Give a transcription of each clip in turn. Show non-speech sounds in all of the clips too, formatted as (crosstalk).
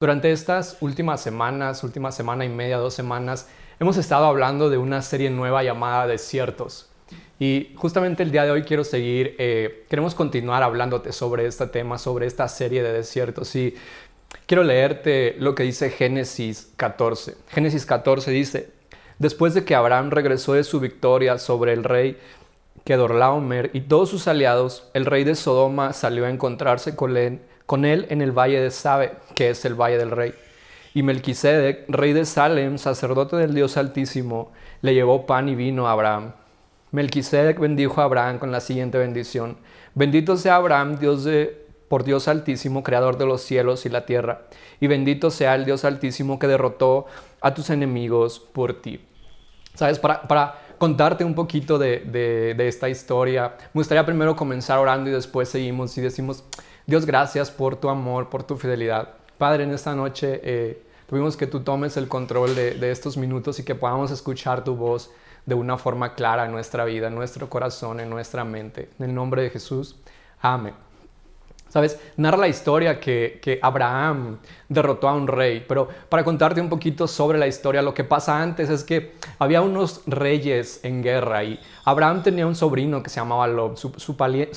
Durante estas últimas semanas, última semana y media, dos semanas, hemos estado hablando de una serie nueva llamada Desiertos. Y justamente el día de hoy quiero seguir, eh, queremos continuar hablándote sobre este tema, sobre esta serie de desiertos. Y quiero leerte lo que dice Génesis 14. Génesis 14 dice, después de que Abraham regresó de su victoria sobre el rey Kedorlaomer y todos sus aliados, el rey de Sodoma salió a encontrarse con él con él en el valle de Sabe, que es el valle del rey. Y Melquisedec, rey de Salem, sacerdote del Dios Altísimo, le llevó pan y vino a Abraham. Melquisedec bendijo a Abraham con la siguiente bendición: Bendito sea Abraham, Dios de por Dios Altísimo, creador de los cielos y la tierra, y bendito sea el Dios Altísimo que derrotó a tus enemigos por ti. Sabes, para, para contarte un poquito de, de, de esta historia, me gustaría primero comenzar orando y después seguimos y decimos, Dios, gracias por tu amor, por tu fidelidad. Padre, en esta noche eh, tuvimos que tú tomes el control de, de, estos minutos y que podamos escuchar tu voz de una forma clara en nuestra vida, en nuestro corazón, en nuestra mente. En el nombre de Jesús. Amén. ¿Sabes? Narra la historia que, que, Abraham derrotó a un rey, pero para contarte un poquito sobre la historia, lo que pasa antes es que había unos reyes en guerra y Abraham tenía un sobrino que se llamaba Lot, su,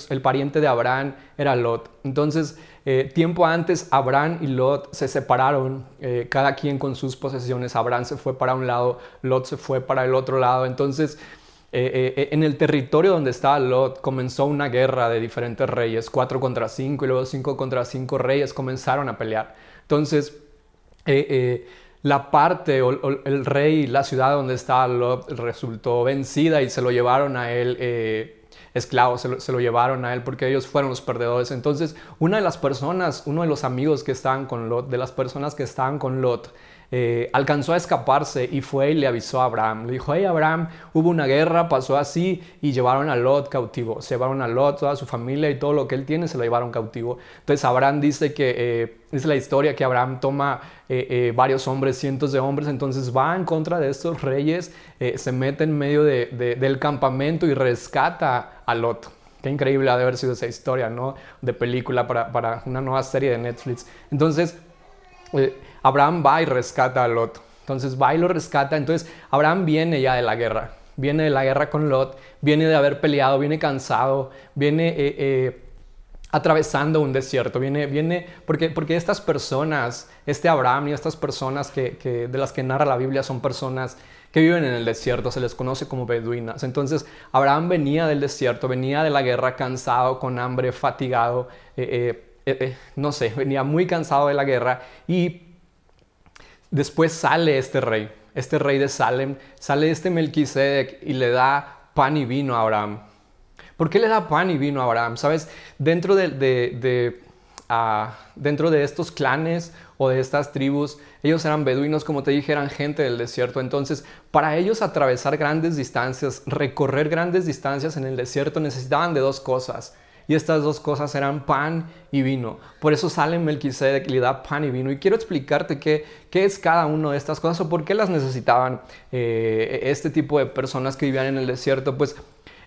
el pariente de Abraham era Lot. Entonces, eh, tiempo antes, Abraham y Lot se separaron, eh, cada quien con sus posesiones. Abraham se fue para un lado, Lot se fue para el otro lado. Entonces, eh, eh, en el territorio donde estaba Lot comenzó una guerra de diferentes reyes, cuatro contra cinco y luego cinco contra cinco reyes comenzaron a pelear. Entonces, eh, la parte o, el rey, la ciudad donde estaba Lot resultó vencida y se lo llevaron a él esclavos, se lo, se lo, llevaron a él porque ellos fueron los perdedores. Entonces, una de las personas, uno de los amigos que estaban con Lot, de las personas que estaban con Lot, eh, alcanzó a escaparse y fue y le avisó a Abraham. Le dijo, hey Abraham, hubo una guerra, pasó así y llevaron a Lot cautivo. Se llevaron a Lot, toda su familia y todo lo que él tiene se lo llevaron cautivo. Entonces Abraham dice que, eh, es la historia que Abraham toma eh, varios hombres, cientos de hombres, entonces va en contra de estos reyes, se mete en medio de, del campamento y rescata a Lot. Qué increíble ha de haber sido esa historia, ¿no? De película para, para una nueva serie de Netflix. Entonces, eh, Abraham va y rescata a Lot. Entonces va y lo rescata. Entonces Abraham viene ya de la guerra. Viene de la guerra con Lot. Viene de haber peleado. Viene cansado. Viene eh, eh, atravesando un desierto. Viene, viene porque, porque estas personas, este Abraham y estas personas que, de las que narra la Biblia son personas que viven en el desierto, se les conoce como beduinas. Entonces, Abraham venía del desierto, venía de la guerra cansado, con hambre, fatigado, eh, eh, no sé, (laughs) venía muy cansado de la guerra y después sale este rey, este rey de Salem, sale este Melquisedec y le da pan y vino a Abraham. ¿Por qué le da pan y vino a Abraham? Sabes, dentro de, uh, dentro de estos clanes o de estas tribus, ellos eran beduinos, como te dije, eran gente del desierto. Entonces, para ellos atravesar grandes distancias, recorrer grandes distancias en el desierto, necesitaban de dos cosas. Y estas dos cosas eran pan y vino. Por eso sale Melquisedec y le da pan y vino. Y quiero explicarte qué, qué es cada una de estas cosas o por qué las necesitaban eh, este tipo de personas que vivían en el desierto. Pues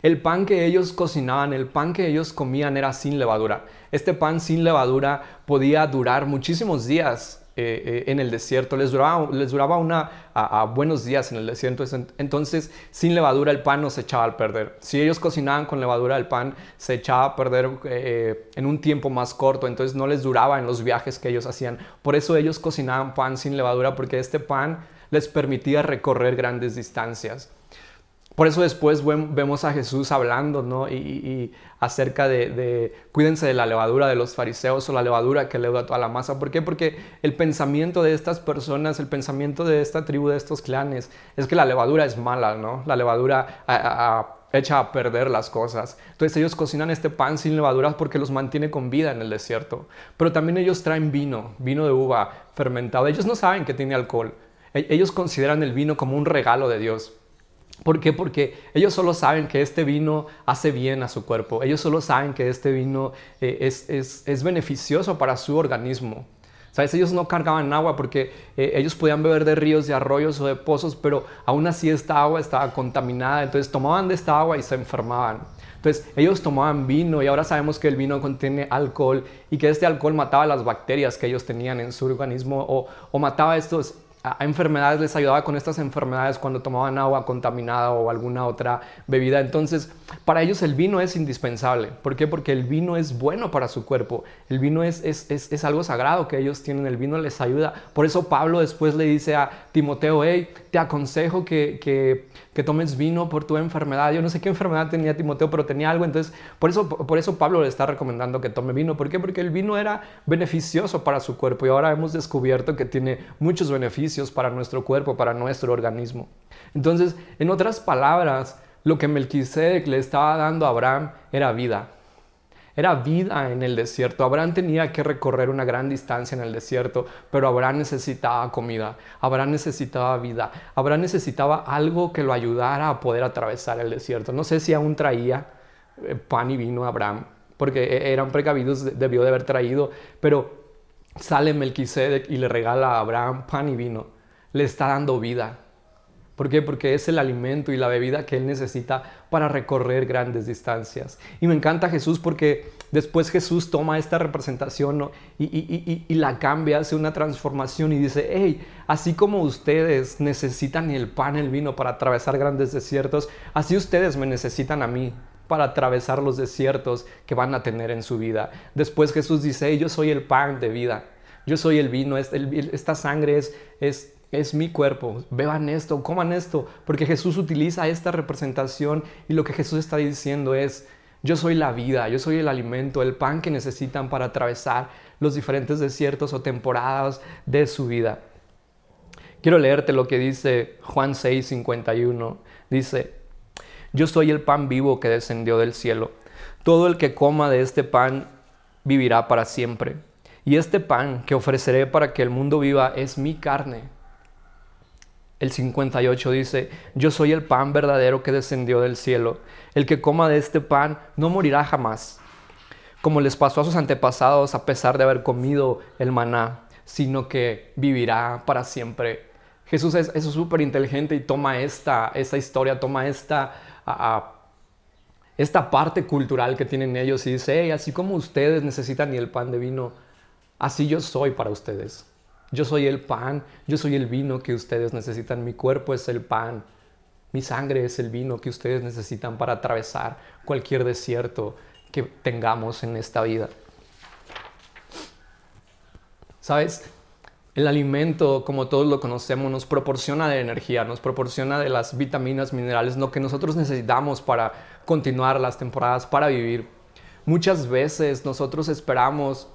el pan que ellos cocinaban, el pan que ellos comían era sin levadura. Este pan sin levadura podía durar muchísimos días eh, eh, en el desierto, les duraba, les duraba una, a, buenos días en el desierto, entonces sin levadura el pan no se echaba a perder. Si ellos cocinaban con levadura el pan se echaba a perder eh, en un tiempo más corto, entonces no les duraba en los viajes que ellos hacían. Por eso ellos cocinaban pan sin levadura porque este pan les permitía recorrer grandes distancias. Por eso después vemos a Jesús hablando, ¿no? Y, acerca de, de, cuídense de la levadura de los fariseos o la levadura que leuda toda la masa. ¿Por qué? Porque el pensamiento de estas personas, el pensamiento de esta tribu, de estos clanes, es que la levadura es mala, ¿no? La levadura a, a, echa a perder las cosas. Entonces ellos cocinan este pan sin levaduras porque los mantiene con vida en el desierto. Pero también ellos traen vino, vino de uva fermentado. Ellos no saben que tiene alcohol. Ellos consideran el vino como un regalo de Dios. ¿Por qué? Porque ellos solo saben que este vino hace bien a su cuerpo. Ellos solo saben que este vino eh, es, es, es, beneficioso para su organismo. ¿Sabes? Ellos no cargaban agua porque eh, ellos podían beber de ríos, de arroyos o de pozos, pero aún así esta agua estaba contaminada. Entonces tomaban de esta agua y se enfermaban. Entonces ellos tomaban vino y ahora sabemos que el vino contiene alcohol y que este alcohol mataba las bacterias que ellos tenían en su organismo o, o mataba estos a enfermedades, les ayudaba con estas enfermedades cuando tomaban agua contaminada o alguna otra bebida. Entonces, para ellos el vino es indispensable. ¿Por qué? Porque el vino es bueno para su cuerpo. El vino es, es, es, algo sagrado que ellos tienen. El vino les ayuda. Por eso Pablo después le dice a Timoteo, hey, te aconsejo que, que, que, tomes vino por tu enfermedad. Yo no sé qué enfermedad tenía Timoteo, pero tenía algo. Entonces, por eso, por eso Pablo le está recomendando que tome vino. ¿Por qué? Porque el vino era beneficioso para su cuerpo y ahora hemos descubierto que tiene muchos beneficios para nuestro cuerpo, para nuestro organismo. Entonces, en otras palabras, lo que Melquisedec le estaba dando a Abraham era vida. Era vida en el desierto. Abraham tenía que recorrer una gran distancia en el desierto, pero Abraham necesitaba comida. Abraham necesitaba vida. Abraham necesitaba algo que lo ayudara a poder atravesar el desierto. No sé si aún traía eh, pan y vino a Abraham, porque e-, eran precavidos, debió de haber traído, pero sale Melquisedec y le regala a Abraham pan y vino. Le está dando vida. ¿Por qué? Porque es el alimento y la bebida que él necesita para recorrer grandes distancias. Y me encanta Jesús porque después Jesús toma esta representación y, la cambia, hace una transformación y dice, hey, así como ustedes necesitan el pan, el vino para atravesar grandes desiertos, así ustedes me necesitan a mí para atravesar los desiertos que van a tener en su vida. Después Jesús dice, yo soy el pan de vida, yo soy el vino, esta sangre es, es, es mi cuerpo, beban esto, coman esto, porque Jesús utiliza esta representación y lo que Jesús está diciendo es, yo soy la vida, yo soy el alimento, el pan que necesitan para atravesar los diferentes desiertos o temporadas de su vida. Quiero leerte lo que dice Juan 6, 51. Dice, yo soy el pan vivo que descendió del cielo. Todo el que coma de este pan vivirá para siempre. Y este pan que ofreceré para que el mundo viva es mi carne. El 58 dice, yo soy el pan verdadero que descendió del cielo. El que coma de este pan no morirá jamás, como les pasó a sus antepasados a pesar de haber comido el maná, sino que vivirá para siempre. Jesús es súper inteligente y toma esta, esta historia, toma esta esta parte cultural que tienen ellos y dice, así como ustedes necesitan el pan de vino, así yo soy para ustedes. Yo soy el pan, yo soy el vino que ustedes necesitan, mi cuerpo es el pan, mi sangre es el vino que ustedes necesitan para atravesar cualquier desierto que tengamos en esta vida. ¿Sabes? El alimento, como todos lo conocemos, nos proporciona de energía, nos proporciona de las vitaminas, minerales, lo que nosotros necesitamos para continuar las temporadas, para vivir. Muchas veces nosotros esperamos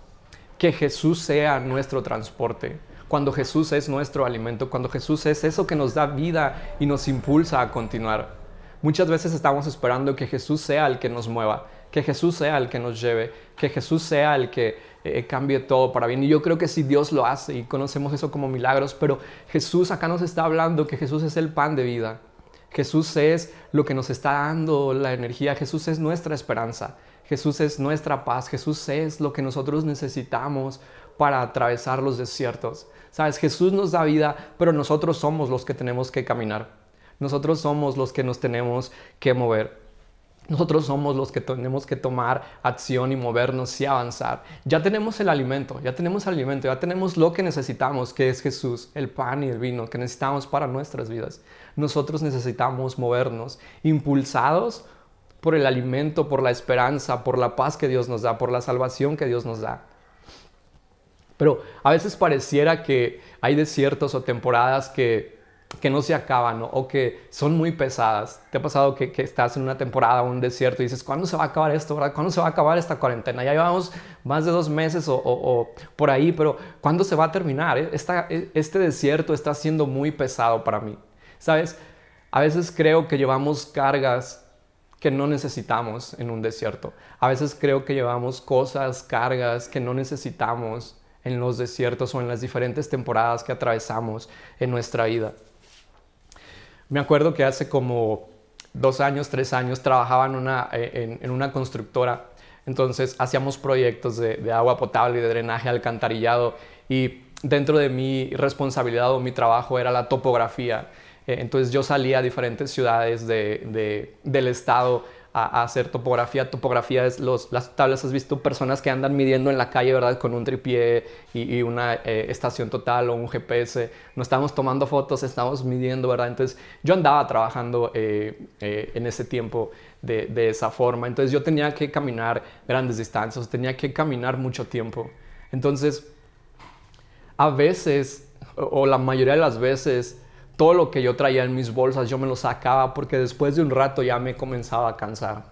que Jesús sea nuestro transporte, cuando Jesús es nuestro alimento, cuando Jesús es eso que nos da vida y nos impulsa a continuar. Muchas veces estamos esperando que Jesús sea el que nos mueva, que Jesús sea el que nos lleve, que Jesús sea el que eh, cambie todo para bien. Y yo creo que si Dios lo hace y conocemos eso como milagros, pero Jesús acá nos está hablando que Jesús es el pan de vida. Jesús es lo que nos está dando la energía. Jesús es nuestra esperanza. Jesús es nuestra paz. Jesús es lo que nosotros necesitamos para atravesar los desiertos. Sabes, Jesús nos da vida, pero nosotros somos los que tenemos que caminar. Nosotros somos los que nos tenemos que mover. Nosotros somos los que tenemos que tomar acción y movernos y avanzar. Ya tenemos el alimento, ya tenemos el alimento, ya tenemos lo que necesitamos, que es Jesús, el pan y el vino que necesitamos para nuestras vidas. Nosotros necesitamos movernos, impulsados por el alimento, por la esperanza, por la paz que Dios nos da, por la salvación que Dios nos da. Pero a veces pareciera que hay desiertos o temporadas que que no se acaban o que son muy pesadas. ¿Te ha pasado que, estás en una temporada o un desierto y dices, ¿cuándo se va a acabar esto? ¿Cuándo se va a acabar esta cuarentena? Ya llevamos más de dos meses o, por ahí, pero ¿cuándo se va a terminar? E, e, este desierto está siendo muy pesado para mí. ¿Sabes? A veces creo que llevamos cargas que no necesitamos en un desierto. A veces creo que llevamos cosas, cargas que no necesitamos en los desiertos o en las diferentes temporadas que atravesamos en nuestra vida. Me acuerdo que hace como dos años, tres años, trabajaba en una, eh, constructora. Entonces hacíamos proyectos de, agua potable y de drenaje alcantarillado y dentro de mi responsabilidad o mi trabajo era la topografía. Eh, entonces yo salía a diferentes ciudades de, del estado a, hacer topografía. Topografía es las tablas, has visto personas que andan midiendo en la calle, ¿verdad? Con un tripié y, una eh, estación total o un GPS. No estamos tomando fotos, estamos midiendo, ¿verdad? Entonces yo andaba trabajando eh, en ese tiempo de, de esa forma. Entonces yo tenía que caminar grandes distancias, tenía que caminar mucho tiempo. Entonces, a veces, o la mayoría de las veces, todo lo que yo traía en mis bolsas yo me lo sacaba porque después de un rato ya me comenzaba a cansar.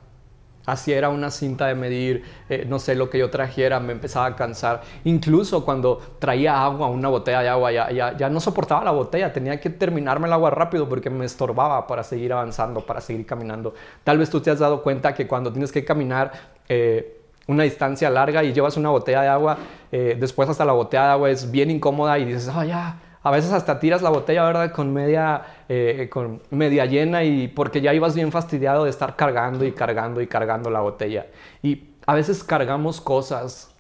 Así era una cinta de medir, eh, no sé, lo que yo trajera me empezaba a cansar. Incluso cuando traía agua, una botella de agua, ya, ya, ya no soportaba la botella, tenía que terminarme el agua rápido porque me estorbaba para seguir avanzando, para seguir caminando. Tal vez tú te has dado cuenta que cuando tienes que caminar eh, una distancia larga y llevas una botella de agua, eh, después hasta la botella de agua es bien incómoda y dices, oh ya, a veces hasta tiras la botella, ¿verdad? Con media, eh, con media llena y porque ya ibas bien fastidiado de estar cargando y cargando y cargando la botella. Y a veces cargamos cosas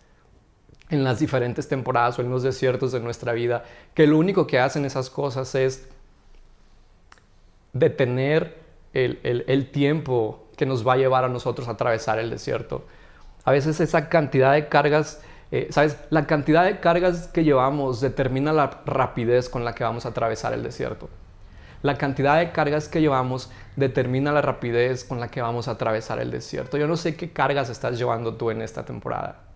en las diferentes temporadas o en los desiertos de nuestra vida que lo único que hacen esas cosas es detener el, el tiempo que nos va a llevar a nosotros a atravesar el desierto. A veces esa cantidad de cargas eh, ¿Sabes? La cantidad de cargas que llevamos determina la rapidez con la que vamos a atravesar el desierto. La cantidad de cargas que llevamos determina la rapidez con la que vamos a atravesar el desierto. Yo no sé qué cargas estás llevando tú en esta temporada.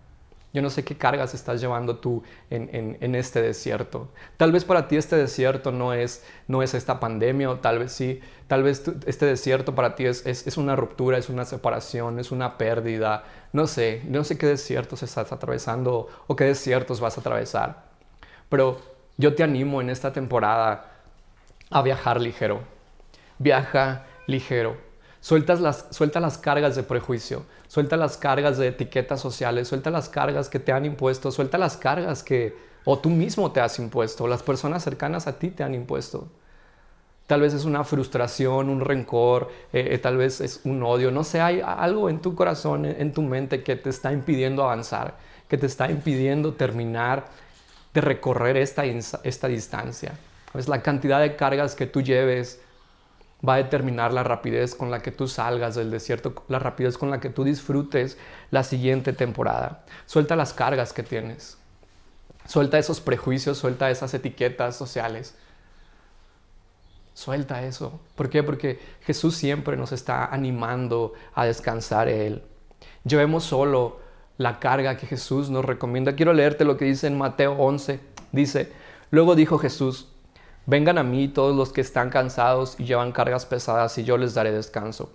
Yo no sé qué cargas estás llevando tú en, este desierto. Tal vez para ti este desierto no es, esta pandemia, o tal vez sí. Tal vez este desierto para ti es, es, una ruptura, es una separación, es una pérdida. No sé, no sé qué desiertos estás atravesando o qué desiertos vas a atravesar. Pero yo te animo en esta temporada a viajar ligero. Viaja ligero. Sueltas las, suelta las cargas de prejuicio, suelta las cargas de etiquetas sociales, suelta las cargas que te han impuesto, suelta las cargas que o tú mismo te has impuesto, o las personas cercanas a ti te han impuesto. Tal vez es una frustración, un rencor, eh, eh, tal vez es un odio, no sé, hay algo en tu corazón, en, tu mente que te está impidiendo avanzar, que te está impidiendo terminar de recorrer esta, esta distancia. Es la cantidad de cargas que tú lleves va a determinar la rapidez con la que tú salgas del desierto, la rapidez con la que tú disfrutes la siguiente temporada. Suelta las cargas que tienes. Suelta esos prejuicios, suelta esas etiquetas sociales. Suelta eso. ¿Por qué? Porque Jesús siempre nos está animando a descansar Él. Llevemos solo la carga que Jesús nos recomienda. Quiero leerte lo que dice en Mateo 11. Dice, luego dijo Jesús, Vengan a mí todos los que están cansados y llevan cargas pesadas y yo les daré descanso.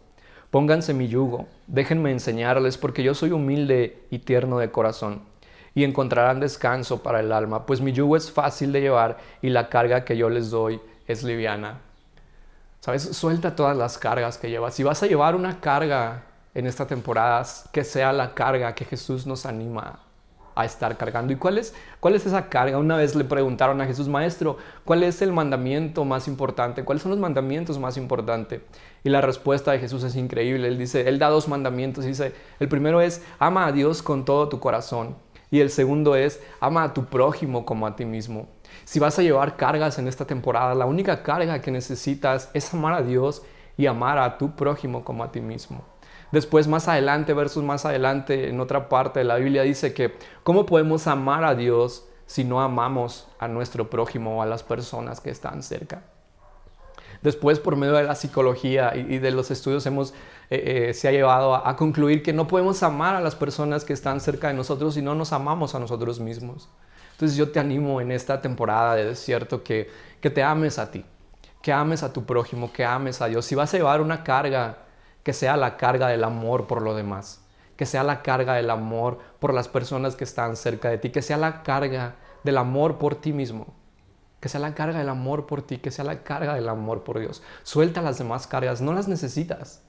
Pónganse mi yugo, déjenme enseñarles porque yo soy humilde y tierno de corazón y encontrarán descanso para el alma, pues mi yugo es fácil de llevar y la carga que yo les doy es liviana. ¿Sabes? Suelta todas las cargas que llevas. Si vas a llevar una carga en esta temporada, que sea la carga que Jesús nos anima a estar cargando. ¿Y cuál es, cuál es esa carga? Una vez le preguntaron a Jesús, Maestro, ¿cuál es el mandamiento más importante? ¿Cuáles son los mandamientos más importantes? Y la respuesta de Jesús es increíble. Él dice, Él da dos mandamientos. Dice, el primero es, ama a Dios con todo tu corazón. Y el segundo es, ama a tu prójimo como a ti mismo. Si vas a llevar cargas en esta temporada, la única carga que necesitas es amar a Dios y amar a tu prójimo como a ti mismo. Después, más adelante, versos más adelante, en otra parte de la Biblia dice que ¿cómo podemos amar a Dios si no amamos a nuestro prójimo o a las personas que están cerca? Después, por medio de la psicología y, de los estudios, hemos, eh, eh, se ha llevado a, concluir que no podemos amar a las personas que están cerca de nosotros si no nos amamos a nosotros mismos. Entonces yo te animo en esta temporada de desierto que, que te ames a ti, que ames a tu prójimo, que ames a Dios. Si vas a llevar una carga que sea la carga del amor por lo demás, que sea la carga del amor por las personas que están cerca de ti, que sea la carga del amor por ti mismo, que sea la carga del amor por ti, que sea la carga del amor por Dios. Suelta las demás cargas, no las necesitas,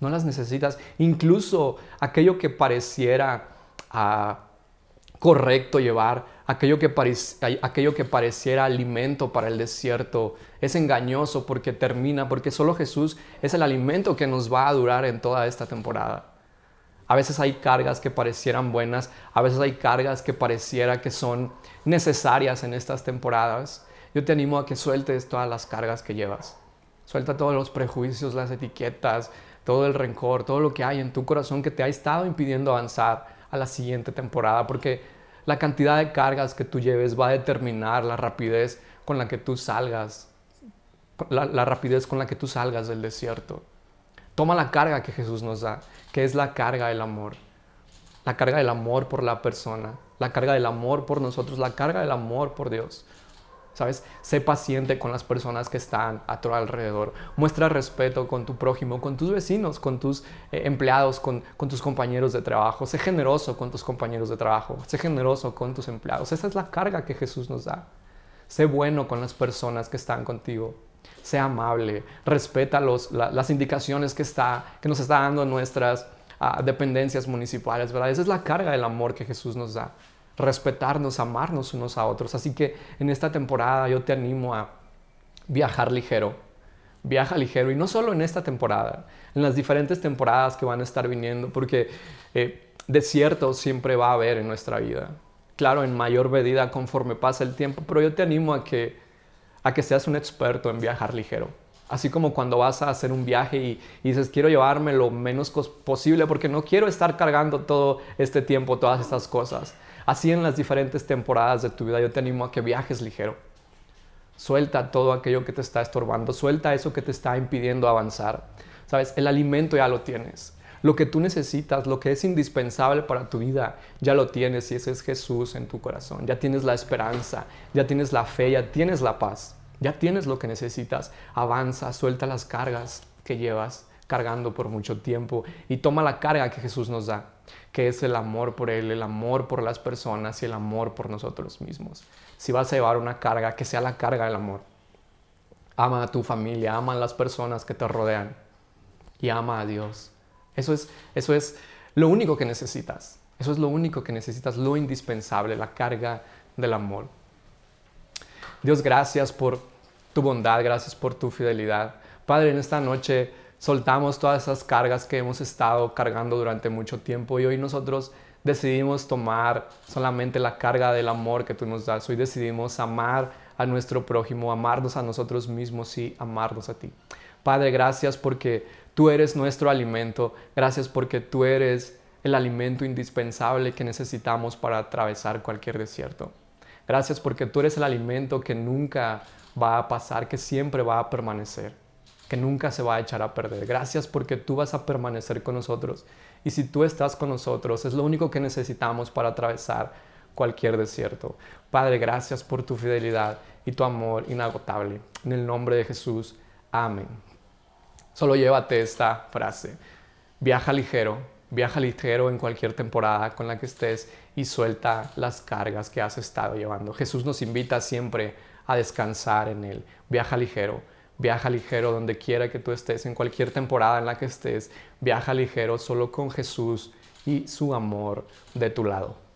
no las necesitas. Incluso aquello que pareciera ah, correcto llevar, aquello que, aquello que pareciera alimento para el desierto, es engañoso porque termina, porque solo Jesús es el alimento que nos va a durar en toda esta temporada. A veces hay cargas que parecieran buenas, a veces hay cargas que pareciera que son necesarias en estas temporadas. Yo te animo a que sueltes todas las cargas que llevas. Suelta todos los prejuicios, las etiquetas, todo el rencor, todo lo que hay en tu corazón que te ha estado impidiendo avanzar a la siguiente temporada, porque la cantidad de cargas que tú lleves va a determinar la rapidez con la que tú salgas, la, la rapidez con la que tú salgas del desierto. Toma la carga que Jesús nos da, que es la carga del amor. La carga del amor por la persona, la carga del amor por nosotros, la carga del amor por Dios. ¿Sabes? Sé paciente con las personas que están a tu alrededor. Muestra respeto con tu prójimo, con tus vecinos, con tus eh, empleados, con, tus compañeros de trabajo. Sé generoso con tus compañeros de trabajo. Sé generoso con tus empleados. Esa es la carga que Jesús nos da. Sé bueno con las personas que están contigo sea amable, respeta las indicaciones que, está, que nos está dando nuestras ah, dependencias municipales, ¿verdad? Esa es la carga del amor que Jesús nos da, respetarnos, amarnos unos a otros. Así que en esta temporada yo te animo a viajar ligero, viaja ligero y no solo en esta temporada, en las diferentes temporadas que van a estar viniendo, porque eh, desierto siempre va a haber en nuestra vida. Claro, en mayor medida conforme pasa el tiempo, pero yo te animo a que a que seas un experto en viajar ligero. Así como cuando vas a hacer un viaje y, dices, quiero llevarme lo menos posible porque no quiero estar cargando todo este tiempo, todas estas cosas. Así en las diferentes temporadas de tu vida yo te animo a que viajes ligero. Suelta todo aquello que te está estorbando, suelta eso que te está impidiendo avanzar. Sabes, el alimento ya lo tienes. Lo que tú necesitas, lo que es indispensable para tu vida, ya lo tienes y ese es Jesús en tu corazón. Ya tienes la esperanza, ya tienes la fe, ya tienes la paz, ya tienes lo que necesitas. Avanza, suelta las cargas que llevas cargando por mucho tiempo y toma la carga que Jesús nos da, que es el amor por Él, el amor por las personas y el amor por nosotros mismos. Si vas a llevar una carga, que sea la carga del amor. Ama a tu familia, ama a las personas que te rodean y ama a Dios. Eso es, eso es lo único que necesitas. Eso es lo único que necesitas, lo indispensable, la carga del amor. Dios, gracias por tu bondad, gracias por tu fidelidad. Padre, en esta noche soltamos todas esas cargas que hemos estado cargando durante mucho tiempo y hoy nosotros decidimos tomar solamente la carga del amor que tú nos das. Hoy decidimos amar a nuestro prójimo, amarnos a nosotros mismos y amarnos a ti. Padre, gracias porque Tú eres nuestro alimento. Gracias porque tú eres el alimento indispensable que necesitamos para atravesar cualquier desierto. Gracias porque tú eres el alimento que nunca va a pasar, que siempre va a permanecer, que nunca se va a echar a perder. Gracias porque tú vas a permanecer con nosotros. Y si tú estás con nosotros, es lo único que necesitamos para atravesar cualquier desierto. Padre, gracias por tu fidelidad y tu amor inagotable. En el nombre de Jesús. Amén. Solo llévate esta frase. Viaja ligero, viaja ligero en cualquier temporada con la que estés y suelta las cargas que has estado llevando. Jesús nos invita siempre a descansar en Él. Viaja ligero, viaja ligero donde quiera que tú estés, en cualquier temporada en la que estés. Viaja ligero solo con Jesús y su amor de tu lado.